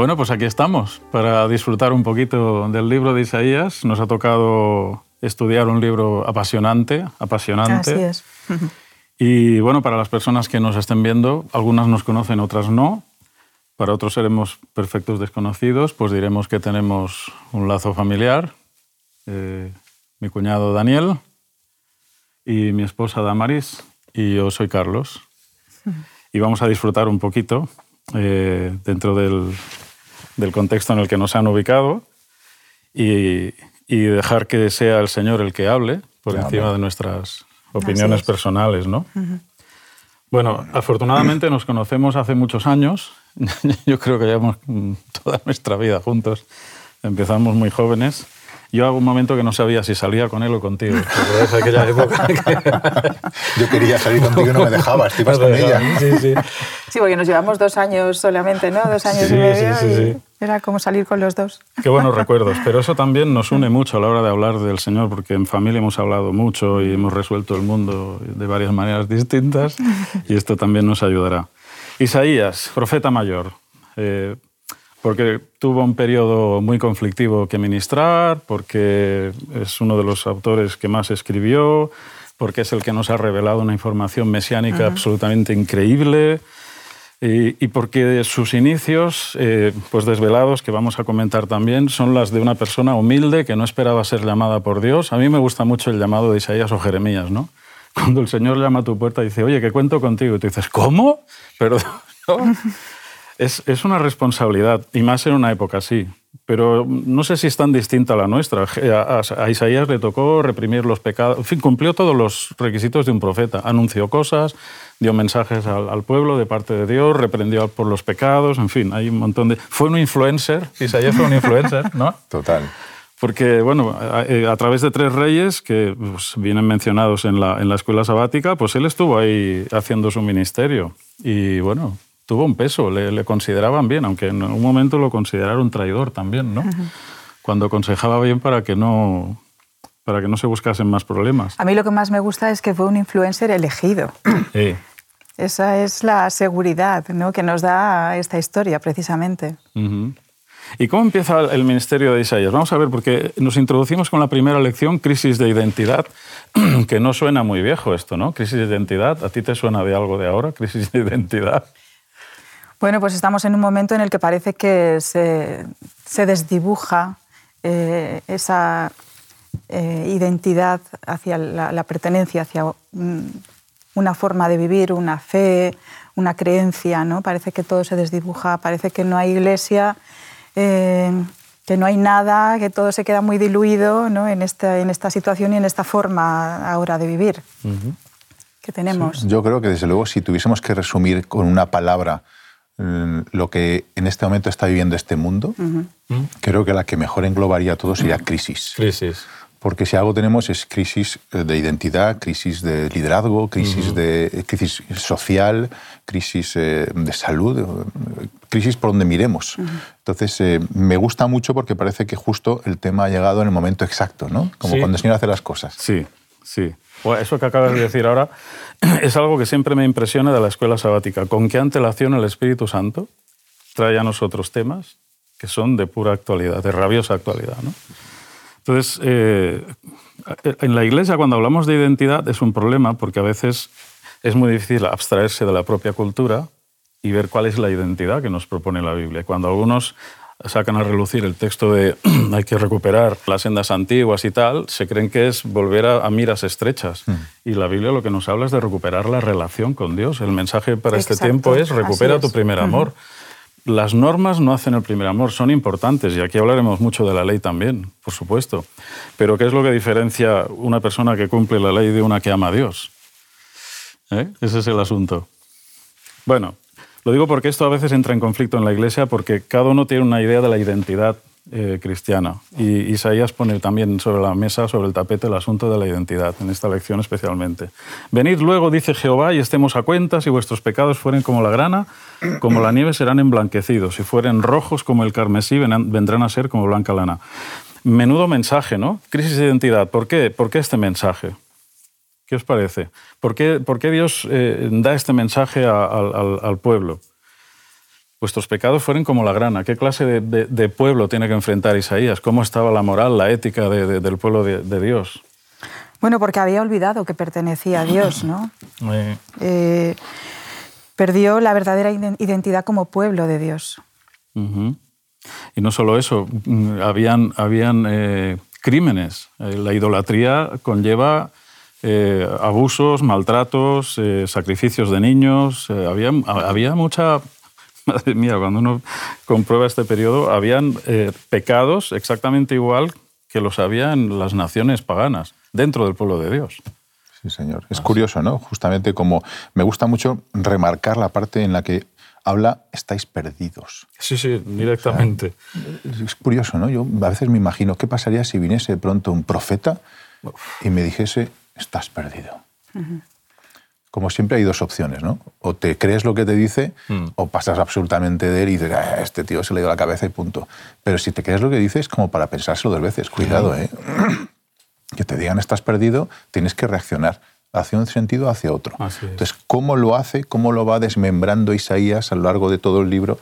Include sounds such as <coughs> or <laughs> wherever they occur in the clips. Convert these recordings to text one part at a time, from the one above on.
Bueno, pues aquí estamos para disfrutar un poquito del libro de Isaías. Nos ha tocado estudiar un libro apasionante, apasionante. Así es. <laughs> Y bueno, para las personas que nos estén viendo, algunas nos conocen, otras no. Para otros seremos perfectos desconocidos, pues diremos que tenemos un lazo familiar. Eh, mi cuñado Daniel y mi esposa Damaris y yo soy Carlos. <laughs> Y vamos a disfrutar un poquito eh, dentro del, del, contexto en el que nos han ubicado y, y, dejar que sea el Señor el que hable por encima de nuestras opiniones personales, ¿no? Bueno, afortunadamente nos conocemos hace muchos años. <laughs> Yo creo que llevamos toda nuestra vida juntos. Empezamos muy jóvenes. Yo hago un momento que no sabía si salía con él o contigo. <laughs> Es aquella época <laughs> Yo quería salir contigo y no me dejabas, te ibas con ella. Sí, sí. sí, porque nos llevamos dos años solamente, ¿no? Dos años sí, y medio. Sí, sí, y era como salir con los dos. Qué buenos <laughs> recuerdos. Pero eso también nos une mucho a la hora de hablar del Señor, porque en familia hemos hablado mucho y hemos resuelto el mundo de varias maneras distintas y esto también nos ayudará. Isaías, profeta mayor. Eh, porque tuvo un periodo muy conflictivo que ministrar, porque es uno de los autores que más escribió, porque es el que nos ha revelado una información mesiánica absolutamente increíble y, y, porque sus inicios, eh, pues desvelados, que vamos a comentar también, son las de una persona humilde que no esperaba ser llamada por Dios. A mí me gusta mucho el llamado de Isaías o Jeremías, ¿no? Cuando el Señor llama a tu puerta y dice, oye, que cuento contigo, y tú dices, ¿cómo? Pero... <laughs> ¿no? Es, es, una responsabilidad, y más en una época así. Pero no sé si es tan distinta a la nuestra. A, a, a, Isaías le tocó reprimir los pecados. En fin, cumplió todos los requisitos de un profeta. Anunció cosas, dio mensajes al, al, pueblo de parte de Dios, reprendió por los pecados. En fin, hay un montón de. Fue un influencer. Isaías fue un influencer, ¿no? <laughs> Total. Porque, bueno, a, a, través de tres reyes que pues, vienen mencionados en la, en la escuela sabática, pues él estuvo ahí haciendo su ministerio. Y, bueno, tuvo un peso, le, le, consideraban bien, aunque en un momento lo consideraron traidor también, ¿no? -huh. Cuando aconsejaba bien para que no para que no se buscasen más problemas. A mí lo que más me gusta es que fue un influencer elegido. <coughs> Sí. Esa es la seguridad ¿no? que nos da esta historia, precisamente. Uh -huh. ¿Y cómo empieza el ministerio de Isaías? Vamos a ver, porque nos introducimos con la primera lección, crisis de identidad, <coughs> que no suena muy viejo esto, ¿no? Crisis de identidad, ¿a ti te suena de algo de ahora? Crisis de identidad. Bueno, pues estamos en un momento en el que parece que se, se desdibuja eh, esa eh, identidad hacia la, la, pertenencia, hacia un, una forma de vivir, una fe, una creencia, ¿no? Parece que todo se desdibuja, parece que no hay iglesia, eh, que no hay nada, que todo se queda muy diluido ¿no? en, esta, en esta situación y en esta forma ahora de vivir uh -huh. que tenemos. Sí, yo creo que desde luego si tuviésemos que resumir con una palabra lo que en este momento está viviendo este mundo, uh -huh. creo que la que mejor englobaría todo sería crisis. Crisis. Porque si algo tenemos es crisis de identidad, crisis de liderazgo, crisis, uh -huh. de, crisis social, crisis eh, de salud, crisis por donde miremos. Uh -huh. Entonces, eh, me gusta mucho porque parece que justo el tema ha llegado en el momento exacto, ¿no? Como sí. cuando el Señor hace las cosas. Sí, sí. Eso que acabas de decir ahora <clears throat> es algo que siempre me impresiona de la escuela sabática. Con qué antelación el Espíritu Santo trae a nosotros temas que son de pura actualidad, de rabiosa actualidad. ¿no? Entonces, eh, en la Iglesia cuando hablamos de identidad es un problema porque a veces es muy difícil abstraerse de la propia cultura y ver cuál es la identidad que nos propone la Biblia. Cuando algunos sacan a relucir el texto de <clears throat> hay que recuperar las sendas antiguas y tal, se creen que es volver a, a miras estrechas. Mm. Y la Biblia lo que nos habla es de recuperar la relación con Dios. El mensaje para Exacto. este tiempo es recupera es. tu primer amor. Las normas no hacen el primer amor, son importantes y aquí hablaremos mucho de la ley también, por supuesto. Pero ¿qué es lo que diferencia una persona que cumple la ley de una que ama a Dios? ¿Eh? Ese es el asunto. Bueno, lo digo porque esto a veces entra en conflicto en la Iglesia porque cada uno tiene una idea de la identidad eh, cristiana. Y Isaías pone también sobre la mesa, sobre el tapete, el asunto de la identidad, en esta lección especialmente. Venid luego, dice Jehová, y estemos a cuenta, si vuestros pecados fueren como la grana, como la nieve serán emblanquecidos, si fueren rojos como el carmesí, vendrán a ser como blanca lana. Menudo mensaje, ¿no? Crisis de identidad. ¿Por qué? ¿Por qué este mensaje? ¿Qué os parece? ¿Por qué, por qué Dios eh, da este mensaje a, a, al, al, pueblo? vuestros pecados fueron como la grana. ¿Qué clase de, pueblo tiene que enfrentar Isaías? ¿Cómo estaba la moral, la ética del pueblo de, Dios? Bueno, porque había olvidado que pertenecía a Dios, ¿no? <clears throat> Eh, perdió la verdadera identidad como pueblo de Dios. Y no solo eso, mm, habían, habían eh, crímenes. La idolatría conlleva abusos, maltratos, sacrificios de niños. había, había mucha <laughs> madre mía, cuando uno comprueba este periodo, habían eh, pecados exactamente igual que los había en las naciones paganas, dentro del pueblo de Dios. Sí, señor. Es curioso, ¿no? Justamente como me gusta mucho remarcar la parte en la que habla estáis perdidos. Sí, sí, directamente. es curioso, ¿no? Yo a veces me imagino qué pasaría si viniese pronto un profeta y me dijese, estás perdido como siempre hay dos opciones, ¿no? O te crees lo que te dice hmm. o pasas absolutamente de él y dices, ah, este tío se le dio la cabeza y punto. Pero si te crees lo que dice es como para pensárselo dos veces. Cuidado, ¿eh? <clears throat> que te digan estás perdido, tienes que reaccionar hacia un sentido hacia otro. Entonces, ¿cómo lo hace? ¿Cómo lo va desmembrando Isaías a lo largo de todo el libro?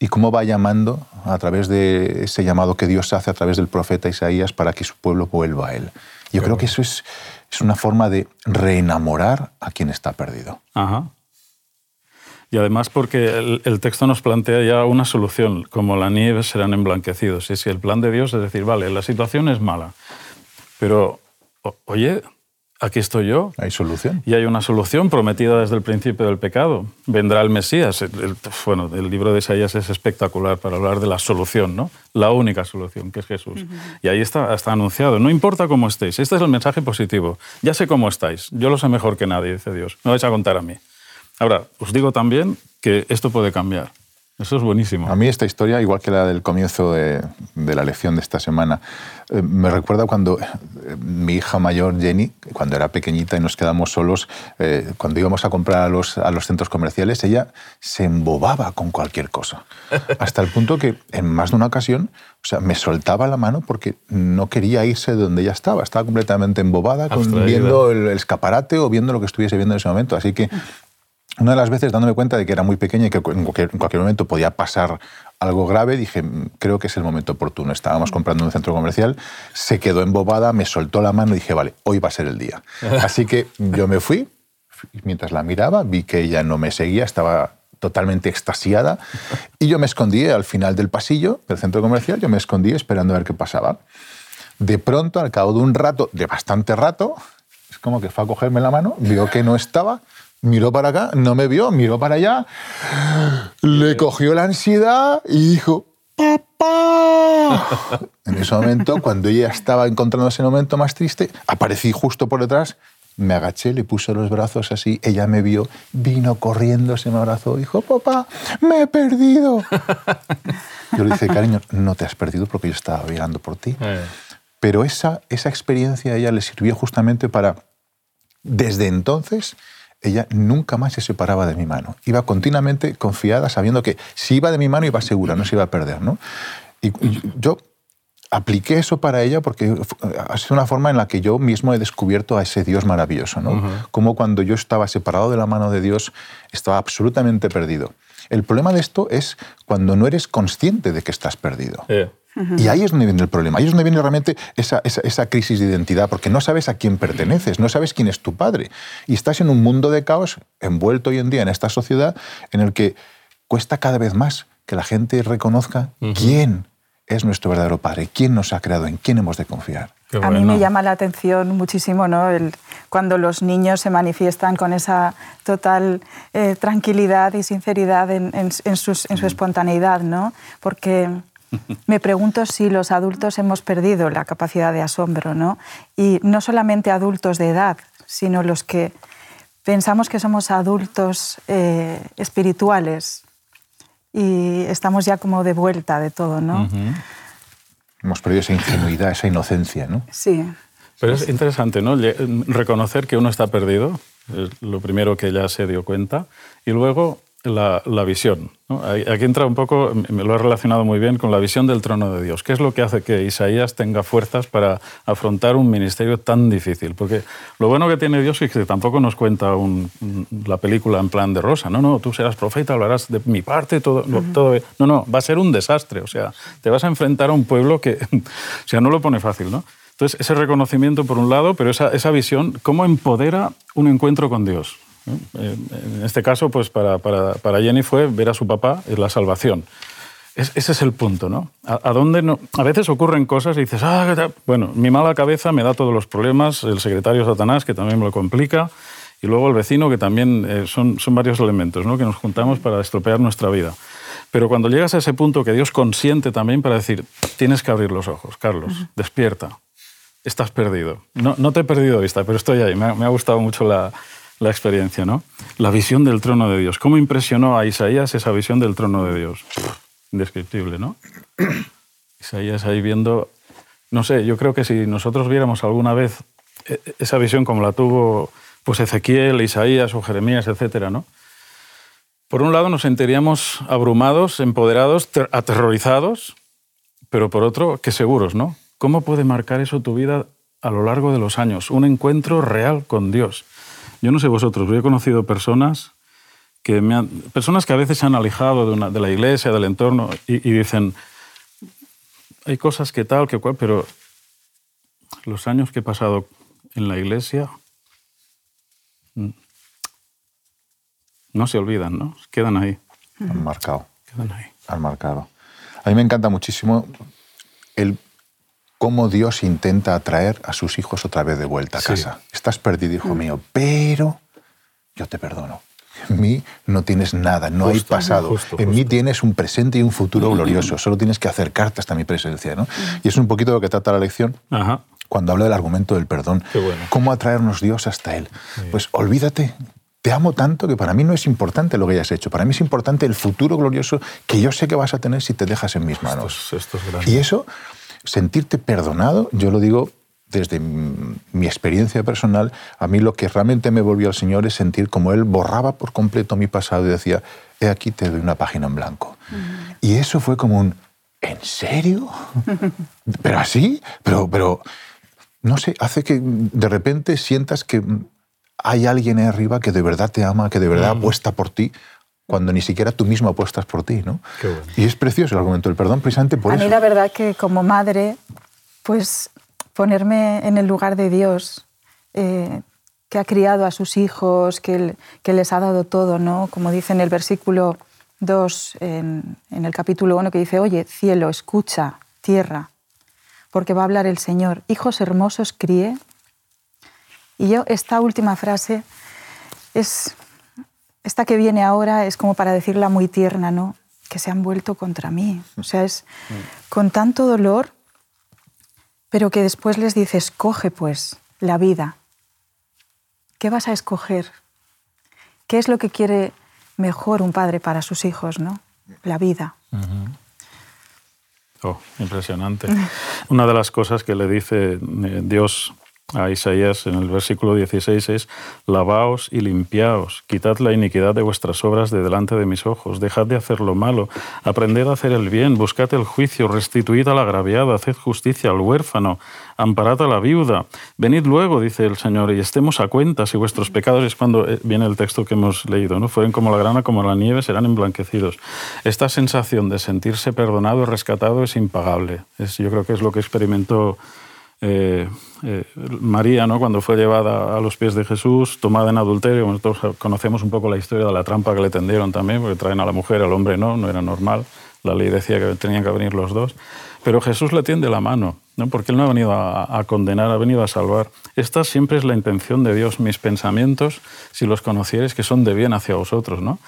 ¿Y cómo va llamando a través de ese llamado que Dios hace a través del profeta Isaías para que su pueblo vuelva a él? Yo creo que eso es es una forma de reenamorar a quien está perdido. Ajá. Y además porque el, texto nos plantea ya una solución, como la nieve serán emblanquecidos. Y si el plan de Dios es decir, vale, la situación es mala, pero oye, aquí estoy yo. Hay solución. Y hay una solución prometida desde el principio del pecado. Vendrá el Mesías. bueno, el libro de Isaías es espectacular para hablar de la solución, ¿no? La única solución, que es Jesús. Y ahí está, está anunciado. No importa cómo estéis. Este es el mensaje positivo. Ya sé cómo estáis. Yo lo sé mejor que nadie, dice Dios. No vais a contar a mí. Ahora, os digo también que esto puede cambiar. Eso es buenísimo. A mí esta historia, igual que la del comienzo de, la lección de esta semana, eh, me recuerda cuando eh, mi hija mayor, Jenny, cuando era pequeñita y nos quedamos solos, eh, cuando íbamos a comprar a los, a los centros comerciales, ella se embobaba con cualquier cosa. Hasta el punto que en más de una ocasión o sea, me soltaba la mano porque no quería irse de donde ella estaba. Estaba completamente embobada con, viendo el escaparate o viendo lo que estuviese viendo en ese momento. Así que una de las veces, dándome cuenta de que era muy pequeña y que en cualquier, momento podía pasar algo grave, dije, mm, creo que es el momento oportuno. Estábamos comprando en un centro comercial, se quedó embobada, me soltó la mano y dije, vale, hoy va a ser el día. <laughs> Así que yo me fui, mientras la miraba, vi que ella no me seguía, estaba totalmente extasiada, y yo me escondí al final del pasillo del centro comercial, yo me escondí esperando a ver qué pasaba. De pronto, al cabo de un rato, de bastante rato, es como que fue a cogerme la mano, vio que no estaba, miró para acá, no me vio, miró para allá, le cogió la ansiedad y dijo, ¡Papá! <laughs> En ese momento, cuando ella estaba encontrando ese momento más triste, aparecí justo por detrás, me agaché, le puse los brazos así, ella me vio, vino corriendo, se me abrazó, dijo, papá, me he perdido. <laughs> Yo le dije, cariño, no te has perdido porque yo estaba mirando por ti. Eh. Pero esa, esa experiencia a ella le sirvió justamente para, desde entonces, ella nunca más se separaba de mi mano. Iba continuamente confiada, sabiendo que si iba de mi mano iba segura, no se iba a perder. ¿no? Y yo apliqué eso para ella porque ha sido una forma en la que yo mismo he descubierto a ese Dios maravilloso. ¿no? Como cuando yo estaba separado de la mano de Dios, estaba absolutamente perdido. El problema de esto es cuando no eres consciente de que estás perdido. Y ahí es donde viene el problema, ahí es donde viene realmente esa, esa, crisis de identidad, porque no sabes a quién perteneces, no sabes quién es tu padre. Y estás en un mundo de caos envuelto hoy en día en esta sociedad en el que cuesta cada vez más que la gente reconozca quién es nuestro verdadero padre, quién nos ha creado, en quién hemos de confiar. A mí me llama la atención muchísimo ¿no? El, cuando los niños se manifiestan con esa total eh, tranquilidad y sinceridad en, en, en, su espontaneidad, ¿no? porque me pregunto si los adultos hemos perdido la capacidad de asombro, ¿no? Y no solamente adultos de edad, sino los que pensamos que somos adultos eh, espirituales y estamos ya como de vuelta de todo, ¿no? Hemos perdido esa ingenuidad, esa inocencia, ¿no? Sí. Pero es interesante, ¿no? Reconocer que uno está perdido, es lo primero que ella se dio cuenta, y luego la, visión. Aquí entra un poco, me lo he relacionado muy bien con la visión del trono de Dios. ¿Qué es lo que hace que Isaías tenga fuerzas para afrontar un ministerio tan difícil? Porque lo bueno que tiene Dios es que tampoco nos cuenta la película en plan de rosa. No, no, tú serás profeta, hablarás de mi parte, todo, todo. No, no, va a ser un desastre. O sea, te vas a enfrentar a un pueblo que, <laughs> o sea, no lo pone fácil, ¿no? Entonces, ese reconocimiento por un lado, pero esa, esa visión, ¿cómo empodera un encuentro con Dios? En este caso, pues para, para, para, Jenny fue ver a su papá, es la salvación. ese es el punto, ¿no? A, dónde no, a veces ocurren cosas y dices, ah, bueno, mi mala cabeza me da todos los problemas, el secretario Satanás, que también me lo complica, y luego el vecino, que también eh, son, son varios elementos ¿no? que nos juntamos para estropear nuestra vida. Pero cuando llegas a ese punto que Dios consiente también para decir, tienes que abrir los ojos, Carlos, despierta, estás perdido. No, no te he perdido vista, pero estoy ahí. Me me ha gustado mucho la, la experiencia, ¿no? La visión del trono de Dios. ¿Cómo impresionó a Isaías esa visión del trono de Dios? Indescriptible, ¿no? <clears throat> Isaías ahí viendo, no sé, yo creo que si nosotros viéramos alguna vez e, e, esa visión como la tuvo pues Ezequiel, Isaías o Jeremías, etcétera, ¿no? Por un lado nos sentiríamos abrumados, empoderados, aterrorizados, pero por otro, qué seguros, ¿no? ¿Cómo puede marcar eso tu vida a lo largo de los años? Un encuentro real con Dios. Yo no sé vosotros, yo he conocido personas que, me han, personas que a veces se han alejado de, una, de la iglesia, del entorno, y, dicen, hay cosas que tal, que cual, pero los años que he pasado en la iglesia mm, no se olvidan, ¿no? Quedan ahí. Han marcado. Quedan ahí. Han marcado. A mí me encanta muchísimo el cómo Dios intenta atraer a sus hijos otra vez de vuelta a casa. Estás perdido, hijo mm. mío, pero yo te perdono. En mí no tienes nada, no hay pasado. en mí tienes un presente y un futuro mm. glorioso. Solo tienes que acercarte hasta mi presencia. ¿no? Y es un poquito lo que trata la lección. Cuando habla del argumento del perdón, cómo atraernos Dios hasta Él. Pues olvídate te amo tanto que para mí no es importante lo que hayas hecho, para mí es importante el futuro glorioso que yo sé que vas a tener si te dejas en mis manos. y eso sentirte perdonado, yo lo digo desde mi experiencia personal, a mí lo que realmente me volvió al Señor es sentir como Él borraba por completo mi pasado y decía, he aquí te doy una página en blanco. Y eso fue como un, ¿en serio? <laughs> ¿Pero así? Pero, pero, no sé, hace que de repente sientas que hay alguien ahí arriba que de verdad te ama, que de verdad apuesta por ti, cuando ni siquiera tú mismo apuestas por ti, ¿no? Y es precioso el argumento del perdón precisamente por eso. A mí la verdad que como madre, pues ponerme en el lugar de Dios, eh, que ha criado a sus hijos, que, que, les ha dado todo, ¿no? Como dice en el versículo 2, en, en el capítulo 1, que dice, oye, cielo, escucha, tierra, porque va a hablar el Señor, hijos hermosos crié. Y yo esta última frase es esta que viene ahora es como para decirla muy tierna, ¿no? Que se han vuelto contra mí. O sea, es con tanto dolor, pero que después les dice, escoge pues la vida. ¿Qué vas a escoger? ¿Qué es lo que quiere mejor un padre para sus hijos, no? La vida. Oh, impresionante. Una de las cosas que le dice eh, Dios a Isaías en el versículo 16 es, lavaos y limpiaos, quitad la iniquidad de vuestras obras de delante de mis ojos, dejad de hacer lo malo, aprended a hacer el bien, buscad el juicio, restituid al agraviado, haced justicia al huérfano, amparad a la viuda. Venid luego, dice el Señor, y estemos a cuenta si vuestros pecados, es cuando eh, viene el texto que hemos leído, ¿no? fueren como la grana, como la nieve, serán emblanquecidos. Esta sensación de sentirse perdonado, rescatado, es impagable. Es, yo creo que es lo que experimentó eh, eh, María, ¿no? cuando fue llevada a los pies de Jesús, tomada en adulterio, nosotros conocemos un poco la historia de la trampa que le tendieron también, porque traen a la mujer, al hombre no, no era normal, la ley decía que tenían que venir los dos, pero Jesús le tiende la mano, ¿no? porque Él no ha venido a, a condenar, ha venido a salvar. Esta siempre es la intención de Dios, mis pensamientos, si los conocieres, que son de bien hacia vosotros, ¿no?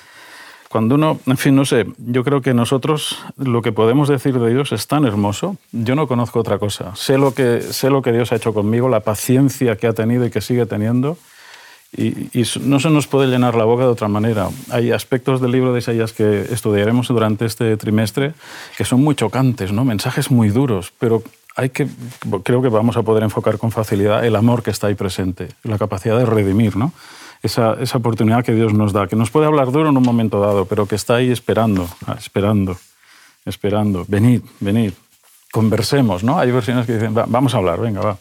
Cuando uno, en fin, no sé, yo creo que nosotros lo que podemos decir de Dios es tan hermoso. Yo no conozco otra cosa. Sé lo que, sé lo que Dios ha hecho conmigo, la paciencia que ha tenido y que sigue teniendo. Y, no se nos puede llenar la boca de otra manera. Hay aspectos del libro de Isaías que estudiaremos durante este trimestre que son muy chocantes, ¿no? mensajes muy duros, pero hay que, creo que vamos a poder enfocar con facilidad el amor que está ahí presente, la capacidad de redimir. ¿no? Esa, esa, oportunidad que Dios nos da, que nos puede hablar duro en un momento dado, pero que está ahí esperando, ah, esperando, esperando. Venid, venid, conversemos, ¿no? Hay versiones que dicen, vamos a hablar, venga, va.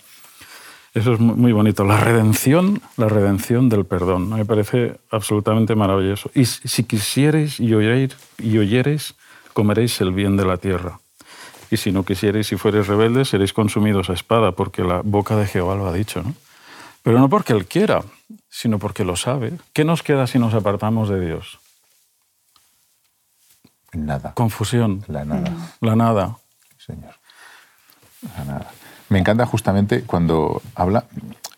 Eso es muy bonito. La redención, la redención del perdón. Me parece absolutamente maravilloso. Y si quisierais y oyereis, y oyereis, comeréis el bien de la tierra. Y si no quisierais y fuereis rebeldes, seréis consumidos a espada, porque la boca de Jehová lo ha dicho. ¿no? Pero no porque Él quiera, sino porque lo sabe. ¿Qué nos queda si nos apartamos de Dios? Nada. Confusión. La nada. La nada. Señor. La nada. Me encanta justamente cuando habla,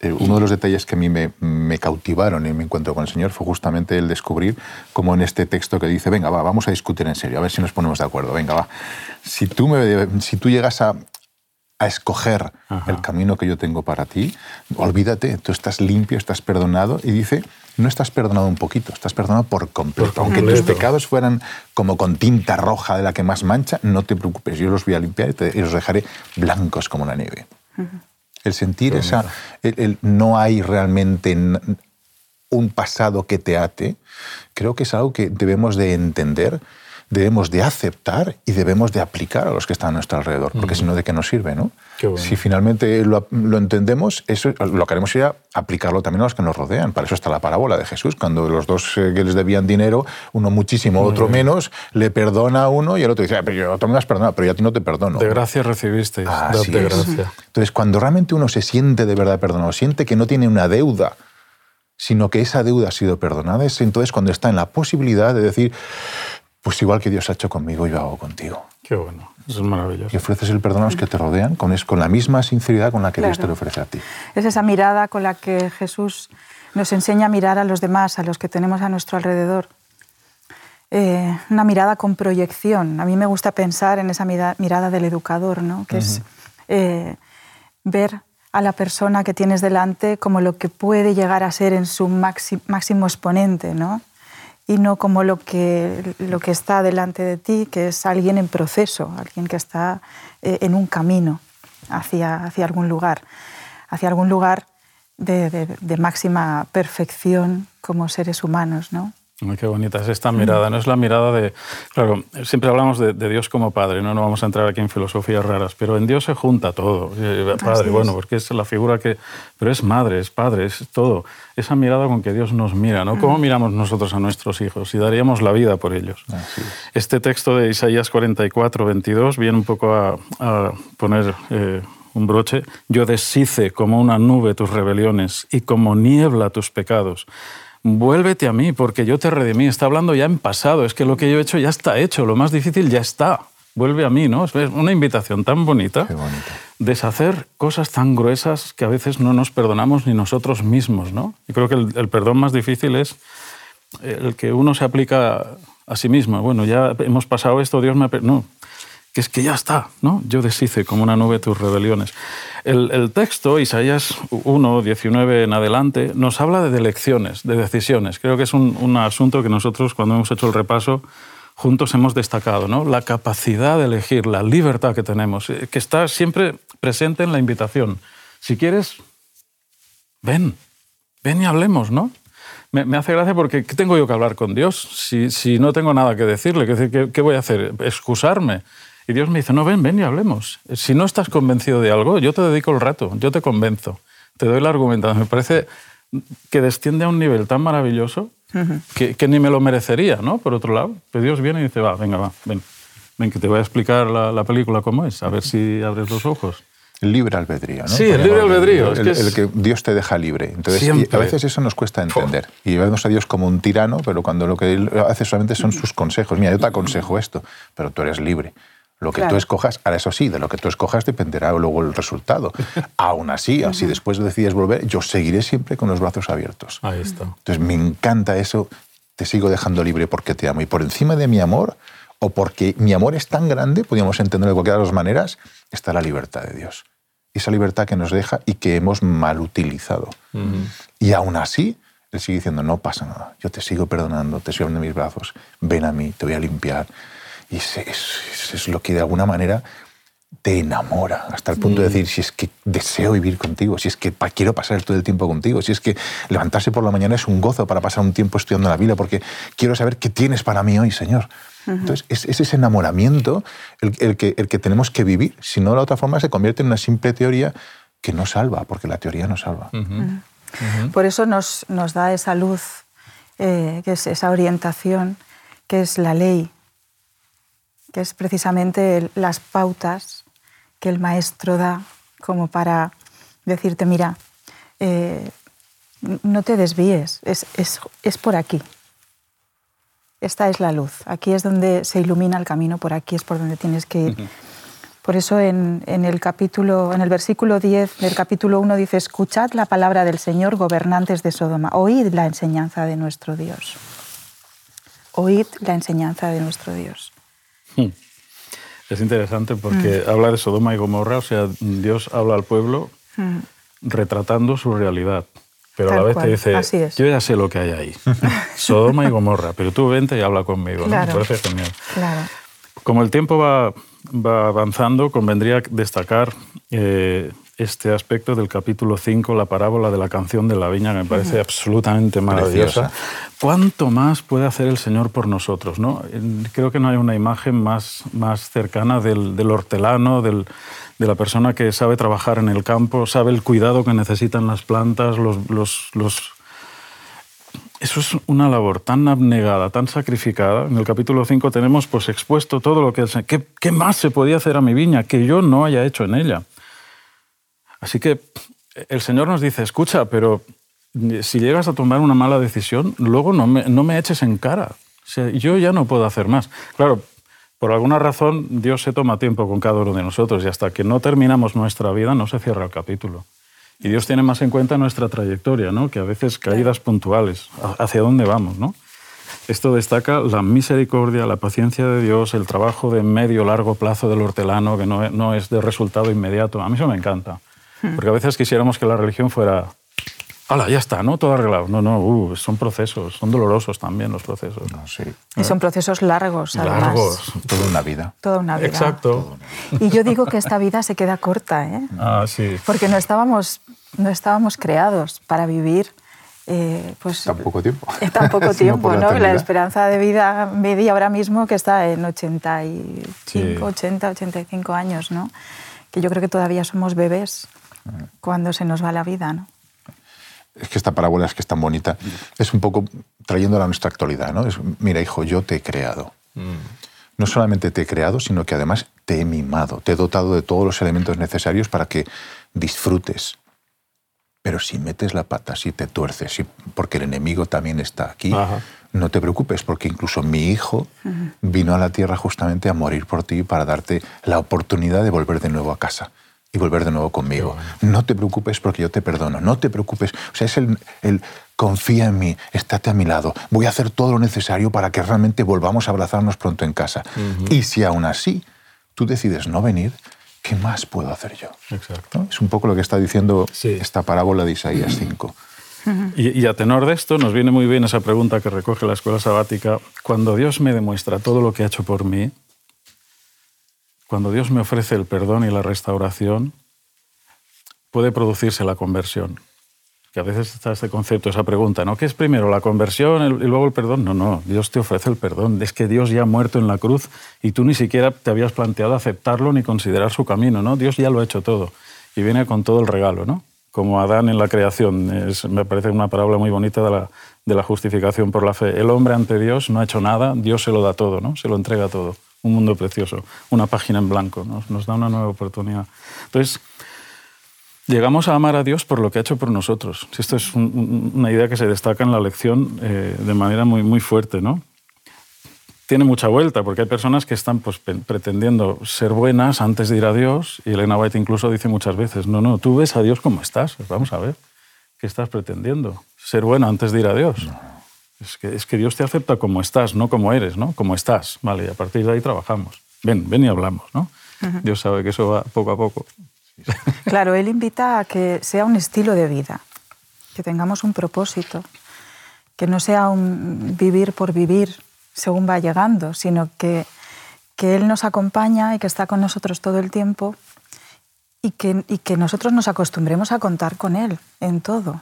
eh, uno de los detalles que a mí me, me, cautivaron en mi encuentro con el Señor fue justamente el descubrir como en este texto que dice, venga, va, vamos a discutir en serio, a ver si nos ponemos de acuerdo, venga, va. Si tú, me, si tú llegas a, a escoger Ajá. el camino que yo tengo para ti, olvídate, tú estás limpio, estás perdonado y dice, no estás perdonado un poquito, estás perdonado por completo. Por Aunque tus pecados fueran como con tinta roja de la que más mancha, no te preocupes, yo los voy a limpiar y, te, y los dejaré blancos como la nieve. El sentir Qué esa, el, el, no hay realmente un pasado que te ate, creo que es algo que debemos de entender, debemos de aceptar y debemos de aplicar a los que están a nuestro alrededor, porque uh -huh. si no, ¿de qué nos sirve? ¿no? Bueno. Si finalmente lo, lo, entendemos, eso lo que haremos sería aplicarlo también a los que nos rodean. Para eso está la parábola de Jesús, cuando los dos eh, que les debían dinero, uno muchísimo, otro menos, le perdona a uno y el otro dice, ah, pero yo tú me has perdonado, pero yo a ti no te perdono. De gracia recibisteis, Así de gracia. Entonces, cuando realmente uno se siente de verdad perdonado, siente que no tiene una deuda, sino que esa deuda ha sido perdonada, es entonces cuando está en la posibilidad de decir, pues igual que Dios ha hecho conmigo, yo hago contigo. Qué bueno, eso es maravilloso. Y ofreces el perdón a los que te rodean con, es, con la misma sinceridad con la que Claro. Dios te lo ofrece a ti. Es esa mirada con la que Jesús nos enseña a mirar a los demás, a los que tenemos a nuestro alrededor. Eh, una mirada con proyección. A mí me gusta pensar en esa mira- mirada del educador, ¿no? que es eh, ver a la persona que tienes delante como lo que puede llegar a ser en su máximo exponente, ¿no? Y no como lo que, lo que está delante de ti, que es alguien en proceso, alguien que está eh, en un camino hacia, hacia algún lugar, hacia algún lugar de, de- máxima perfección como seres humanos. ¿no? Qué bonita es esta mirada, no es la mirada de... Claro, siempre hablamos de, de Dios como Padre, ¿no? no vamos a entrar aquí en filosofías raras, pero en Dios se junta todo. Eh, Padre, bueno, porque es la figura que... Pero es madre, es padre, es todo. Esa mirada con que Dios nos mira, ¿no? ¿Cómo miramos nosotros a nuestros hijos? Y daríamos la vida por ellos. Es. Este texto de Isaías 44, 22 viene un poco a, a poner eh, un broche. Yo deshice como una nube tus rebeliones y como niebla tus pecados. Vuélvete a mí porque yo te redimí. Está hablando ya en pasado. Es que lo que yo he hecho ya está hecho. Lo más difícil ya está. Vuelve a mí, ¿no? Es una invitación tan bonita. Qué bonito. Deshacer cosas tan gruesas que a veces no nos perdonamos ni nosotros mismos, ¿no? Y creo que el, el perdón más difícil es el que uno se aplica a sí mismo. Bueno, ya hemos pasado esto, Dios me ha... No, que es que ya está, ¿no? Yo deshice como una nube tus rebeliones. El, texto, Isaías 1, 19 en adelante, nos habla de elecciones, de decisiones. Creo que es un, un asunto que nosotros, cuando hemos hecho el repaso, juntos hemos destacado, ¿no? La capacidad de elegir, la libertad que tenemos, eh, que está siempre presente en la invitación. Si quieres, ven, ven y hablemos, ¿no? Me, hace gracia porque ¿qué tengo yo que hablar con Dios si, no tengo nada que decirle? ¿Qué, qué, qué voy a hacer? ¿Excusarme? Y Dios me dice, no, ven, ven y hablemos. Si no estás convencido de algo, yo te dedico el rato, yo te convenzo, te doy la argumentación. Me parece que desciende a un nivel tan maravilloso que, que ni me lo merecería, ¿no? Por otro lado, pero Dios viene y dice, va, venga, va, ven, ven, que te voy a explicar la, la película cómo es, a ver si abres los ojos. El libre albedrío, ¿no? Sí, el libre albedrío, El, que es- el que Dios te deja libre. Entonces, y a veces eso nos cuesta entender. Y vemos a Dios como un tirano, pero cuando lo que Él hace solamente son sus consejos. Mira, yo te aconsejo esto, pero tú eres libre. Lo que tú Claro. escojas, ahora eso sí, de lo que tú escojas dependerá luego el resultado. <laughs> Aún así, si después decides volver, yo seguiré siempre con los brazos abiertos. Ahí está. Entonces me encanta eso, te sigo dejando libre porque te amo. Y por encima de mi amor, o porque mi amor es tan grande, podríamos entenderlo de cualquiera de las maneras, está la libertad de Dios. Esa libertad que nos deja y que hemos mal utilizado. Y aún así, Él sigue diciendo, no pasa nada, yo te sigo perdonando, te sigo en mis brazos, ven a mí, te voy a limpiar. Y es, es- es lo que de alguna manera te enamora, hasta el punto de decir, si es que deseo vivir contigo, si es que quiero pasar todo el tiempo contigo, si es que levantarse por la mañana es un gozo para pasar un tiempo estudiando la Biblia, porque quiero saber qué tienes para mí hoy, Señor. Entonces, es, ese enamoramiento el, que, el que tenemos que vivir, si no, de la otra forma se convierte en una simple teoría que no salva, porque la teoría no salva. Por eso nos, nos, da esa luz, eh, que es esa orientación, que es la ley, que es precisamente las pautas que el maestro da como para decirte, mira, eh, no te desvíes, es, es, es, por aquí. Esta es la luz, aquí es donde se ilumina el camino, por aquí es por donde tienes que ir. Por eso en, en, el capítulo, en el versículo 10 del capítulo 1 dice, escuchad la palabra del Señor, gobernantes de Sodoma, oíd la enseñanza de nuestro Dios. Oíd la enseñanza de nuestro Dios. <laughs> Es interesante porque mm. habla de Sodoma y Gomorra, o sea, Dios habla al pueblo mm. retratando su realidad. Pero a la vez te dice, yo ya sé lo que hay ahí. <laughs> Sodoma y Gomorra, pero tú vente y habla conmigo. Me parece genial. Como el tiempo va, va avanzando, convendría destacar eh, este aspecto del capítulo 5, la parábola de la canción de la viña, que me parece absolutamente maravillosa. ¿Cuánto más puede hacer el Señor por nosotros? ¿no? Creo que no hay una imagen más, más cercana del, hortelano, del, de la persona que sabe trabajar en el campo, sabe el cuidado que necesitan las plantas, los, los, los... Eso es una labor tan abnegada, tan sacrificada. En el capítulo 5 tenemos pues, expuesto todo lo que... ¿Qué, ¿Qué más se podía hacer a mi viña que yo no haya hecho en ella? Así que el Señor nos dice, escucha, pero si llegas a tomar una mala decisión, luego no me, eches en cara. yo ya no puedo hacer más. Claro, por alguna razón Dios se toma tiempo con cada uno de nosotros y hasta que no terminamos nuestra vida no se cierra el capítulo. Y Dios tiene más en cuenta nuestra trayectoria, ¿no? que a veces caídas puntuales, hacia dónde vamos. ¿no? Esto destaca la misericordia, la paciencia de Dios, el trabajo de medio largo plazo del hortelano, que no, no es de resultado inmediato. A mí eso me encanta. Porque a veces quisiéramos que la religión fuera, ¡hala, ya está, ¿no? Todo arreglado. No, no, uh, son procesos, son dolorosos también los procesos. sí. Y son procesos largos, además. Largos. Toda una vida. Toda una vida. Exacto. Y yo digo que esta vida se queda corta, ¿eh? Ah, sí. Porque no estábamos, no estábamos creados para vivir eh, pues, tan poco tiempo. En tan poco <laughs> tiempo, ¿no? La esperanza de vida media ahora mismo que está en 85, 80, 85 años, ¿no? Que yo creo que todavía somos bebés cuando se nos va la vida, ¿no? Es que esta parábola es que es tan bonita. Es un poco trayéndola a nuestra actualidad, ¿no? Es, mira, hijo, yo te he creado. Mm. No solamente te he creado, sino que además te he mimado, te he dotado de todos los elementos necesarios para que disfrutes. Pero si metes la pata, si te tuerces, porque el enemigo también está aquí, no te preocupes, porque incluso mi hijo vino a la tierra justamente a morir por ti para darte la oportunidad de volver de nuevo a casa y volver de nuevo conmigo. No te preocupes porque yo te perdono, no te preocupes. O sea, es el, el, confía en mí, estate a mi lado, voy a hacer todo lo necesario para que realmente volvamos a abrazarnos pronto en casa. Y si aún así tú decides no venir, ¿qué más puedo hacer yo? Exacto. Es un poco lo que está diciendo esta parábola de Isaías 5. Y, y, a tenor de esto nos viene muy bien esa pregunta que recoge la escuela sabática. Cuando Dios me demuestra todo lo que ha hecho por mí, cuando Dios me ofrece el perdón y la restauración, puede producirse la conversión. Que a veces está este concepto, esa pregunta, ¿no? ¿Qué es primero, la conversión y luego el perdón? No, no, Dios te ofrece el perdón. Es que Dios ya ha muerto en la cruz y tú ni siquiera te habías planteado aceptarlo ni considerar su camino, ¿no? Dios ya lo ha hecho todo y viene con todo el regalo, ¿no? Como Adán en la creación. me parece una parábola muy bonita de la, de la justificación por la fe. El hombre ante Dios no ha hecho nada, Dios se lo da todo, ¿no? Se lo entrega todo un mundo precioso, una página en blanco, nos, da una nueva oportunidad. Entonces, llegamos a amar a Dios por lo que ha hecho por nosotros. Esto es una idea que se destaca en la lección eh, de manera muy, muy fuerte, ¿no? Tiene mucha vuelta, porque hay personas que están pues, pretendiendo ser buenas antes de ir a Dios, y Elena White incluso dice muchas veces, no, no, tú ves a Dios como estás, vamos a ver, ¿qué estás pretendiendo? ¿Ser buena antes de ir a Dios? Es que, es que Dios te acepta como estás, no como eres, ¿no? Como estás, ¿vale? Y a partir de ahí trabajamos. Ven, ven y hablamos, ¿no? Dios sabe que eso va poco a poco. <laughs> Claro, Él invita a que sea un estilo de vida, que tengamos un propósito, que no sea un vivir por vivir según va llegando, sino que, que Él nos acompaña y que está con nosotros todo el tiempo y que, y que nosotros nos acostumbremos a contar con Él en todo.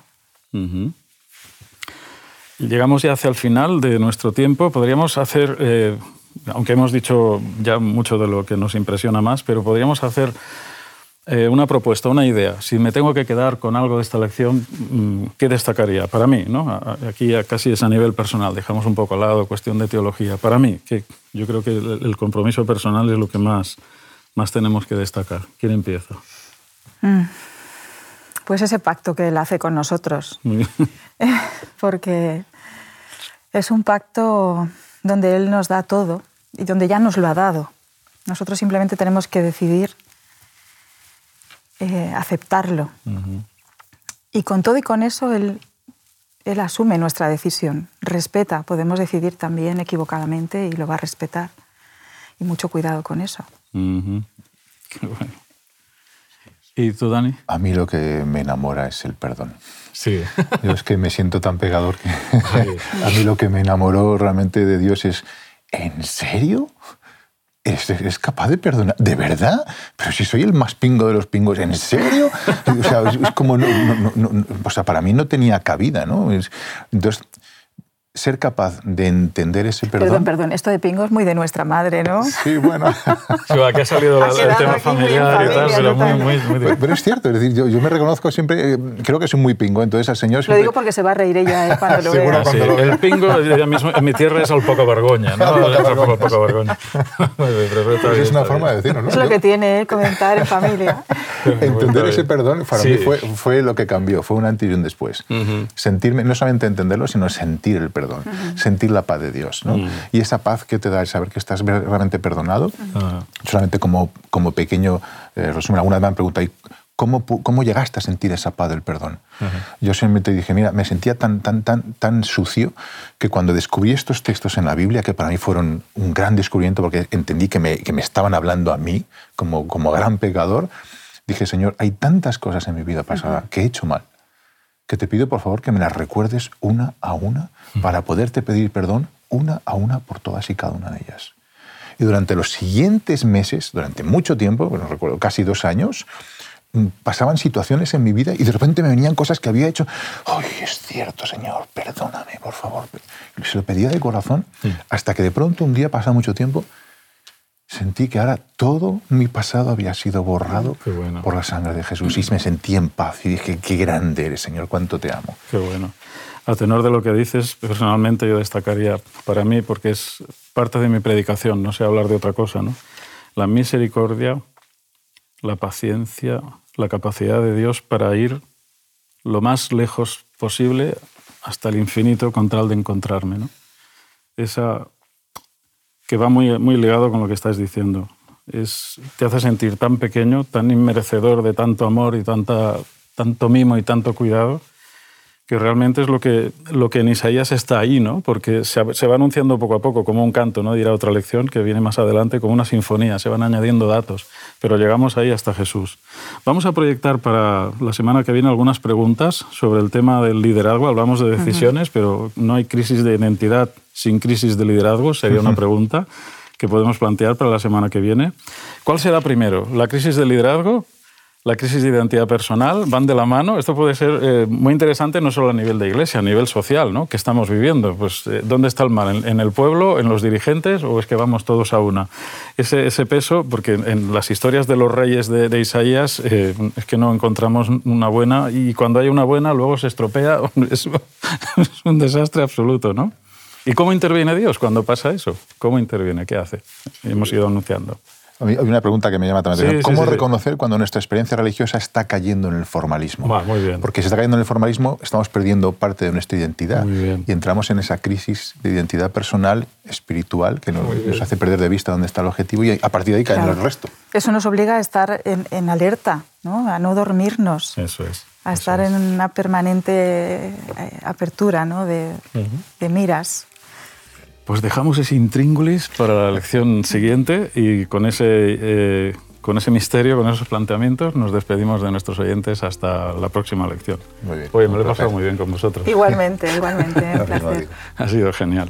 Llegamos ya hacia el final de nuestro tiempo. Podríamos hacer, eh, aunque hemos dicho ya mucho de lo que nos impresiona más, pero podríamos hacer eh, una propuesta, una idea. Si me tengo que quedar con algo de esta lección, mm, ¿qué destacaría? Para mí, ¿no? aquí casi es a nivel personal, dejamos un poco al lado cuestión de teología. Para mí, que yo creo que el compromiso personal es lo que más, más tenemos que destacar. ¿Quién empieza? Mm. Pues ese pacto que Él hace con nosotros. <laughs> Porque es un pacto donde Él nos da todo y donde ya nos lo ha dado. Nosotros simplemente tenemos que decidir eh, aceptarlo. Y con todo y con eso, él, él asume nuestra decisión, respeta, podemos decidir también equivocadamente y lo va a respetar. Y mucho cuidado con eso. <laughs> ¿Y tú, Dani? A mí lo que me enamora es el perdón. Sí. Yo es que me siento tan pegador que <laughs> a mí lo que me enamoró realmente de Dios es, ¿en serio? ¿Es, capaz de perdonar? ¿De verdad? Pero si soy el más pingo de los pingos, ¿en serio? O sea, es, como, o sea, para mí no tenía cabida, ¿no? entonces, ser capaz de entender ese perdón. Perdón, perdón, esto de pingo es muy de nuestra madre, ¿no? Sí, bueno. Sí, aquí ha salido el tema familiar y tal, pero muy, muy, muy, Pero es cierto, es decir, yo, yo, me reconozco siempre, eh, creo que soy muy pingo, entonces al señor Lo digo porque se va a reír ella eh, cuando lo <laughs> vea. Sí, el pingo, mismo, en mi tierra es el poco vergoña, ¿no? <laughs> el poco vergoña. Pues es una forma de decirlo, ¿no? Es lo que tiene, ¿eh? comentar en familia. <laughs> Entender ese perdón para mí fue, fue lo que cambió, fue un antes y un después. Sentirme, no solamente entenderlo, sino sentir el perdón, sentir la paz de Dios. ¿no? Y esa paz que te da el saber que estás realmente perdonado, solamente como, como pequeño eh, resumen, alguna vez me han preguntado, ¿cómo, ¿cómo llegaste a sentir esa paz del perdón? Yo simplemente dije, mira, me sentía tan, tan, tan, tan sucio que cuando descubrí estos textos en la Biblia, que para mí fueron un gran descubrimiento porque entendí que me, que me estaban hablando a mí como, como gran pecador, dije, Señor, hay tantas cosas en mi vida pasada que he hecho mal que te pido por favor que me las recuerdes una a una para poderte pedir perdón una a una por todas y cada una de ellas. Y durante los siguientes meses, durante mucho tiempo, bueno, recuerdo casi dos años, mm, pasaban situaciones en mi vida y de repente me venían cosas que había hecho. ¡Ay, es cierto, Señor! Perdóname, por favor. Se lo pedía de corazón hasta que de pronto un día, pasa mucho tiempo, sentí que ahora todo mi pasado había sido borrado por la sangre de Jesús y me sentí en paz y dije, qué grande eres, Señor, cuánto te amo. Qué bueno. A tenor de lo que dices, personalmente yo destacaría para mí, porque es parte de mi predicación, no sé hablar de otra cosa, ¿no? La misericordia, la paciencia, la capacidad de Dios para ir lo más lejos posible hasta el infinito con tal de encontrarme, ¿no? Esa que va muy, muy ligado con lo que estás diciendo. Es, te hace sentir tan pequeño, tan inmerecedor de tanto amor y tanta, tanto mimo y tanto cuidado, que realmente es lo que, lo que en Isaías está ahí, ¿no? porque se, va anunciando poco a poco, como un canto, ¿no? dirá otra lección que viene más adelante, como una sinfonía, se van añadiendo datos, pero llegamos ahí hasta Jesús. Vamos a proyectar para la semana que viene algunas preguntas sobre el tema del liderazgo, hablamos de decisiones, pero no hay crisis de identidad sin crisis de liderazgo, sería una pregunta que podemos plantear para la semana que viene. ¿Cuál será primero? ¿La crisis de liderazgo la crisis de identidad personal van de la mano. Esto puede ser eh, muy interesante no solo a nivel de iglesia, a nivel social, ¿no? ¿Qué estamos viviendo? Pues, eh, ¿Dónde está el mal? ¿En, el pueblo? ¿En los dirigentes? ¿O es que vamos todos a una? Ese, ese peso, porque en las historias de los reyes de, Isaías eh, es que no encontramos una buena y cuando hay una buena luego se estropea. <laughs> Es, es un desastre absoluto, ¿no? ¿Y cómo interviene Dios cuando pasa eso? ¿Cómo interviene? ¿Qué hace? Hemos ido anunciando. Hay una pregunta que me llama también la atención. ¿Cómo reconocer cuando nuestra experiencia religiosa está cayendo en el formalismo? muy bien. Porque si está cayendo en el formalismo, estamos perdiendo parte de nuestra identidad y entramos en esa crisis de identidad personal, espiritual, que nos, hace perder de vista dónde está el objetivo y a partir de ahí cae en el resto. Eso nos obliga a estar en, alerta, ¿no? a no dormirnos. Eso es. A estar en una permanente eh, apertura ¿no? de, de miras. Pues dejamos ese intríngulis para la lección siguiente y con ese, eh, con ese misterio, con esos planteamientos, nos despedimos de nuestros oyentes hasta la próxima lección. Muy bien. Oye, me lo he pasado muy bien con vosotros. Igualmente, igualmente. un <laughs> placer. Ha sido genial.